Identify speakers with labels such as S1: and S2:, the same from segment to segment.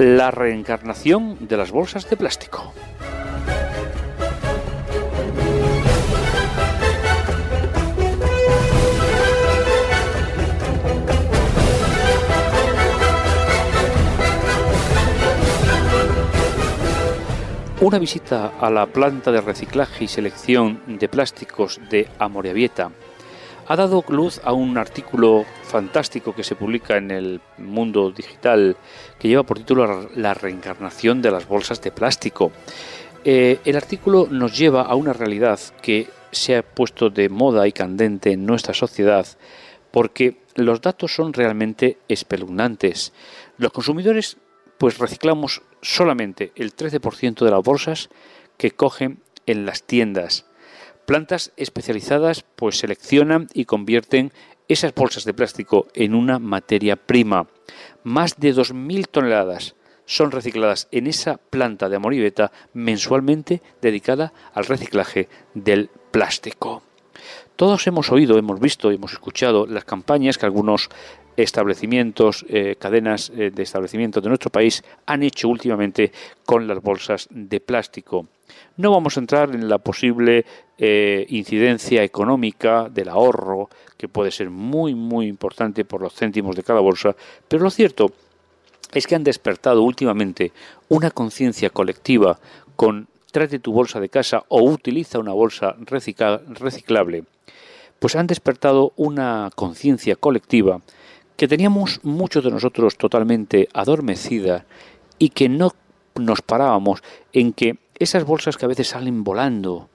S1: La reencarnación de las bolsas de plástico. Una visita a la planta de reciclaje y selección de plásticos de Amorebieta ha dado luz a un artículo fantástico que se publica en el mundo digital que lleva por título La reencarnación de las bolsas de plástico. Eh, el artículo nos lleva a una realidad que se ha puesto de moda y candente en nuestra sociedad porque los datos son realmente espeluznantes. Los consumidores pues reciclamos solamente el 13% de las bolsas que cogen en las tiendas. Plantas especializadas pues seleccionan y convierten esas bolsas de plástico en una materia prima. Más de 2.000 toneladas son recicladas en esa planta de Amoribeta mensualmente dedicada al reciclaje del plástico. Todos hemos oído, hemos visto, hemos escuchado las campañas que algunos establecimientos, eh, cadenas eh, de establecimientos de nuestro país han hecho últimamente con las bolsas de plástico. No vamos a entrar en la posible eh, incidencia económica del ahorro, que puede ser muy, muy importante por los céntimos de cada bolsa, pero lo cierto es que han despertado últimamente una conciencia colectiva con trate tu bolsa de casa o utiliza una bolsa reciclable, pues han despertado una conciencia colectiva que teníamos muchos de nosotros totalmente adormecida y que no nos parábamos en que esas bolsas que a veces salen volando,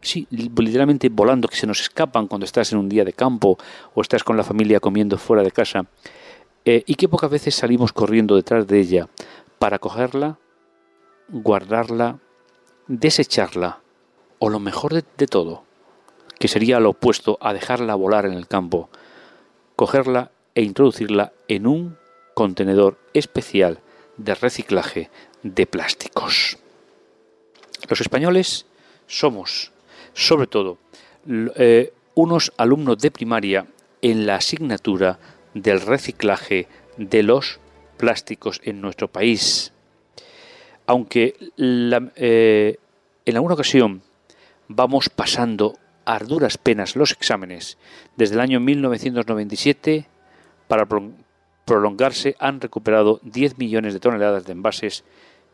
S1: sí, literalmente volando, que se nos escapan cuando estás en un día de campo o estás con la familia comiendo fuera de casa, eh, y que pocas veces salimos corriendo detrás de ella para cogerla, guardarla, desecharla, o lo mejor de, todo, que sería lo opuesto a dejarla volar en el campo, cogerla e introducirla en un contenedor especial de reciclaje de plásticos. Los españoles somos, sobre todo, eh, unos alumnos de primaria en la asignatura del reciclaje de los plásticos en nuestro país. Aunque eh, en alguna ocasión vamos pasando arduras penas los exámenes, desde el año 1997 para prolongarse han recuperado 10 millones de toneladas de envases,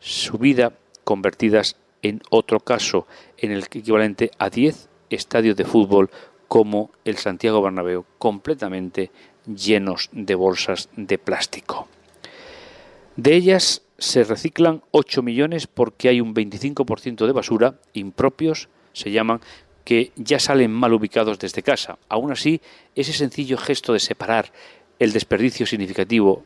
S1: su vida convertidas en otro caso, en el equivalente a 10 estadios de fútbol como el Santiago Bernabéu, completamente llenos de bolsas de plástico. De ellas se reciclan 8 millones porque hay un 25% de basura, impropios, se llaman, que ya salen mal ubicados desde casa. Aún así, ese sencillo gesto de separar el desperdicio significativo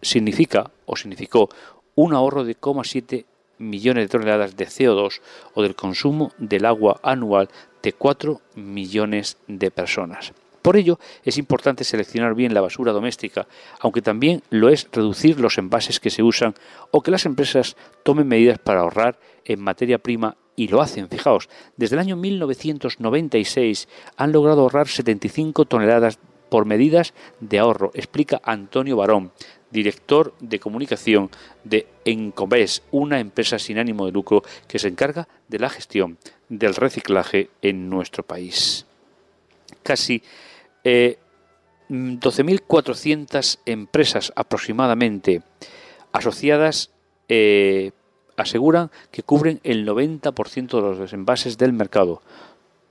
S1: significa o significó un ahorro de 0,7 millones de toneladas de CO2 o del consumo del agua anual de 4 millones de personas. Por ello, es importante seleccionar bien la basura doméstica, aunque también lo es reducir los envases que se usan o que las empresas tomen medidas para ahorrar en materia prima y lo hacen. Fijaos, desde el año 1996 han logrado ahorrar 75 toneladas por medidas de ahorro, explica Antonio Barón, director de comunicación de Encobes, una empresa sin ánimo de lucro que se encarga de la gestión del reciclaje en nuestro país. Casi 12.400 eh, empresas aproximadamente asociadas eh, aseguran que cubren el 90% de los desenvases del mercado,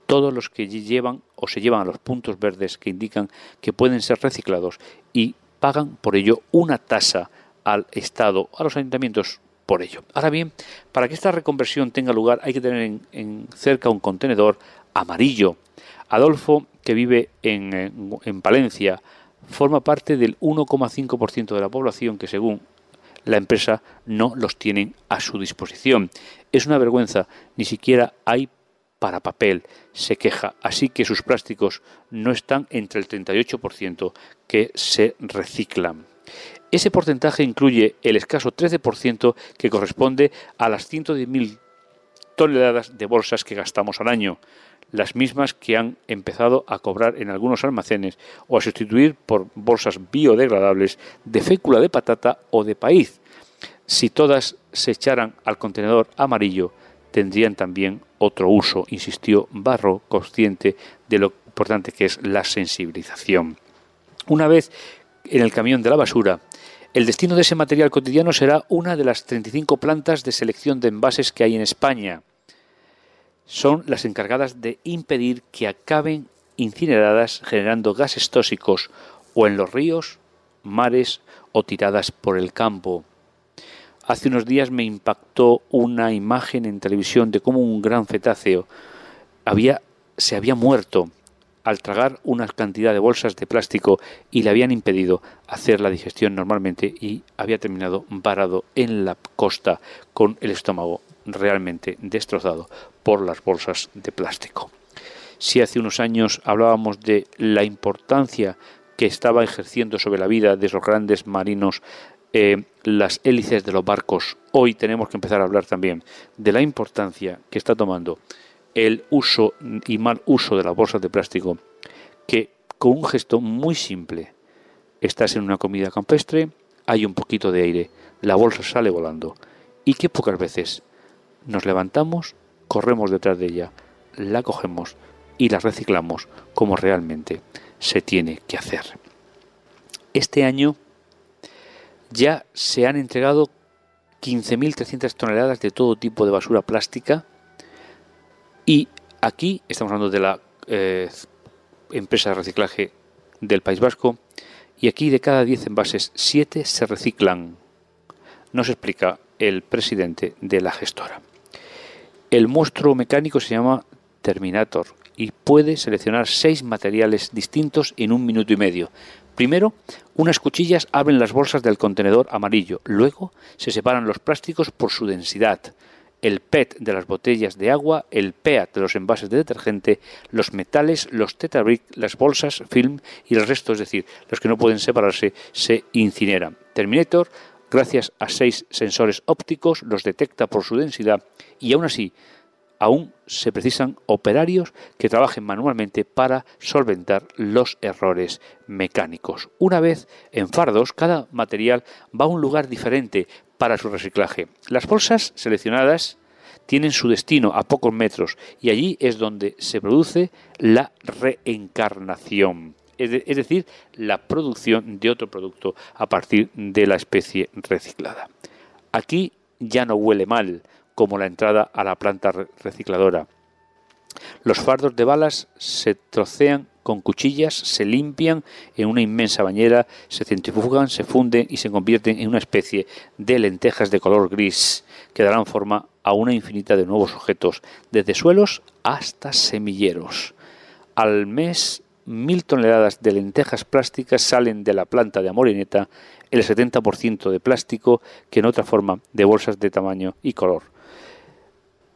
S1: todos los que llevan o se llevan a los puntos verdes que indican que pueden ser reciclados y pagan por ello una tasa al Estado, a los ayuntamientos por ello. Ahora bien, para que esta reconversión tenga lugar hay que tener en, cerca un contenedor amarillo. Adolfo, que vive en, en Palencia, forma parte del 1,5% de la población que según la empresa no los tienen a su disposición. Es una vergüenza, ni siquiera hay para papel, se queja, así que sus plásticos no están entre el 38% que se reciclan. Ese porcentaje incluye el escaso 13% que corresponde a las 110.000 toneladas de bolsas que gastamos al año, las mismas que han empezado a cobrar en algunos almacenes o a sustituir por bolsas biodegradables de fécula de patata o de país. si todas se echaran al contenedor amarillo, tendrían también otro uso, insistió Barro, consciente de lo importante que es la sensibilización. Una vez en el camión de la basura, el destino de ese material cotidiano será una de las 35 plantas de selección de envases que hay en España. Son las encargadas de impedir que acaben incineradas generando gases tóxicos o en los ríos, mares o tiradas por el campo. Hace unos días me impactó una imagen en televisión de cómo un gran cetáceo había, se había muerto al tragar una cantidad de bolsas de plástico y le habían impedido hacer la digestión normalmente y había terminado varado en la costa con el estómago realmente destrozado por las bolsas de plástico. Si hace unos años hablábamos de la importancia que estaba ejerciendo sobre la vida de esos grandes marinos eh, las hélices de los barcos, hoy tenemos que empezar a hablar también de la importancia que está tomando el uso y mal uso de las bolsas de plástico, que con un gesto muy simple, estás en una comida campestre, hay un poquito de aire, la bolsa sale volando, y que pocas veces nos levantamos, corremos detrás de ella, la cogemos y la reciclamos como realmente se tiene que hacer. Este año ya se han entregado 15.300 toneladas de todo tipo de basura plástica y aquí estamos hablando de la eh, empresa de reciclaje del País Vasco y aquí de cada 10 envases 7 se reciclan. Nos explica el presidente de la gestora. El monstruo mecánico se llama Terminator y puede seleccionar seis materiales distintos en un minuto y medio, Primero, unas cuchillas abren las bolsas del contenedor amarillo. Luego, se separan los plásticos por su densidad. El PET de las botellas de agua, el PEAT de los envases de detergente, los metales, los tetabric, las bolsas, film y el resto, es decir, los que no pueden separarse, se incineran. Terminator, gracias a seis sensores ópticos, los detecta por su densidad y aún así aún se precisan operarios que trabajen manualmente para solventar los errores mecánicos. Una vez en fardos, cada material va a un lugar diferente para su reciclaje. Las bolsas seleccionadas tienen su destino a pocos metros y allí es donde se produce la reencarnación, es, decir, la producción de otro producto a partir de la especie reciclada. Aquí ya no huele mal, como la entrada a la planta recicladora. Los fardos de balas se trocean con cuchillas, se limpian en una inmensa bañera, se centrifugan, se funden y se convierten en una especie de lentejas de color gris que darán forma a una infinita de nuevos objetos, desde suelos hasta semilleros. Al mes, mil toneladas de lentejas plásticas salen de la planta de Amorineta, el 70% de plástico que en otra forma de bolsas de tamaño y color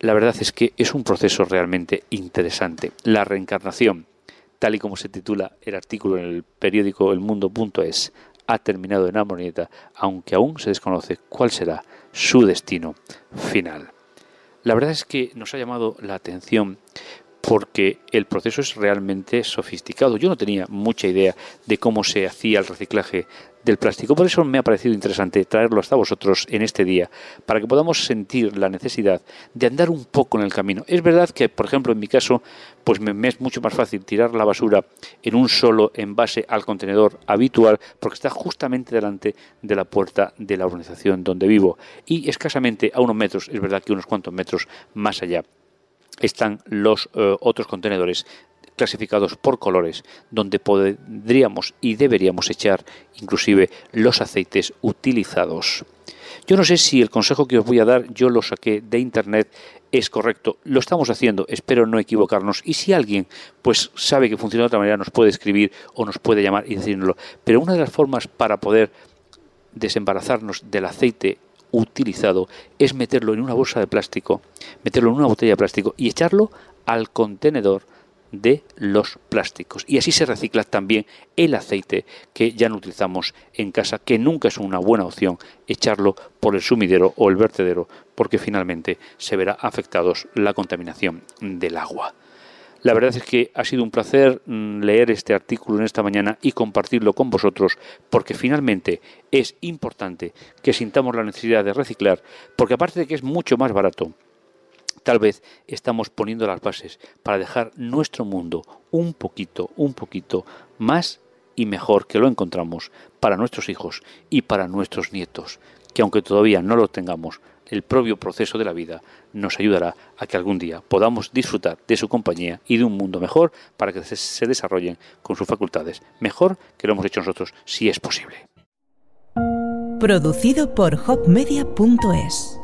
S1: la verdad es que es un proceso realmente interesante. La reencarnación, tal y como se titula el artículo en el periódico El Mundo.es, ha terminado en Amonieta, aunque aún se desconoce cuál será su destino final. La verdad es que nos ha llamado la atención porque el proceso es realmente sofisticado. Yo no tenía mucha idea de cómo se hacía el reciclaje del plástico. Por eso me ha parecido interesante traerlo hasta vosotros en este día, para que podamos sentir la necesidad de andar un poco en el camino. Es verdad que, por ejemplo, en mi caso, pues me, es mucho más fácil tirar la basura en un solo envase al contenedor habitual, porque está justamente delante de la puerta de la organización donde vivo y escasamente a unos metros, es verdad que unos cuantos metros más allá están los eh, otros contenedores clasificados por colores, donde podríamos y deberíamos echar inclusive los aceites utilizados. Yo no sé si el consejo que os voy a dar, yo lo saqué de internet, es correcto. Lo estamos haciendo, espero no equivocarnos. Y si alguien pues sabe que funciona de otra manera, nos puede escribir o nos puede llamar y decirlo. Pero una de las formas para poder desembarazarnos del aceite utilizado es meterlo en una bolsa de plástico, meterlo en una botella de plástico y echarlo al contenedor de los plásticos. Y así se recicla también el aceite que ya no utilizamos en casa, que nunca es una buena opción echarlo por el sumidero o el vertedero, porque finalmente se verá afectados la contaminación del agua. La verdad es que ha sido un placer mm, leer este artículo en esta mañana y compartirlo con vosotros, porque finalmente es importante que sintamos la necesidad de reciclar, porque aparte de que es mucho más barato, tal vez estamos poniendo las bases para dejar nuestro mundo un poquito, un poquito más y mejor que lo encontramos para nuestros hijos y para nuestros nietos, que aunque todavía no lo tengamos, el propio proceso de la vida nos ayudará a que algún día podamos disfrutar de su compañía y de un mundo mejor para que se desarrollen con sus facultades mejor que lo hemos hecho nosotros, si es posible.
S2: Producido por hopmedia.es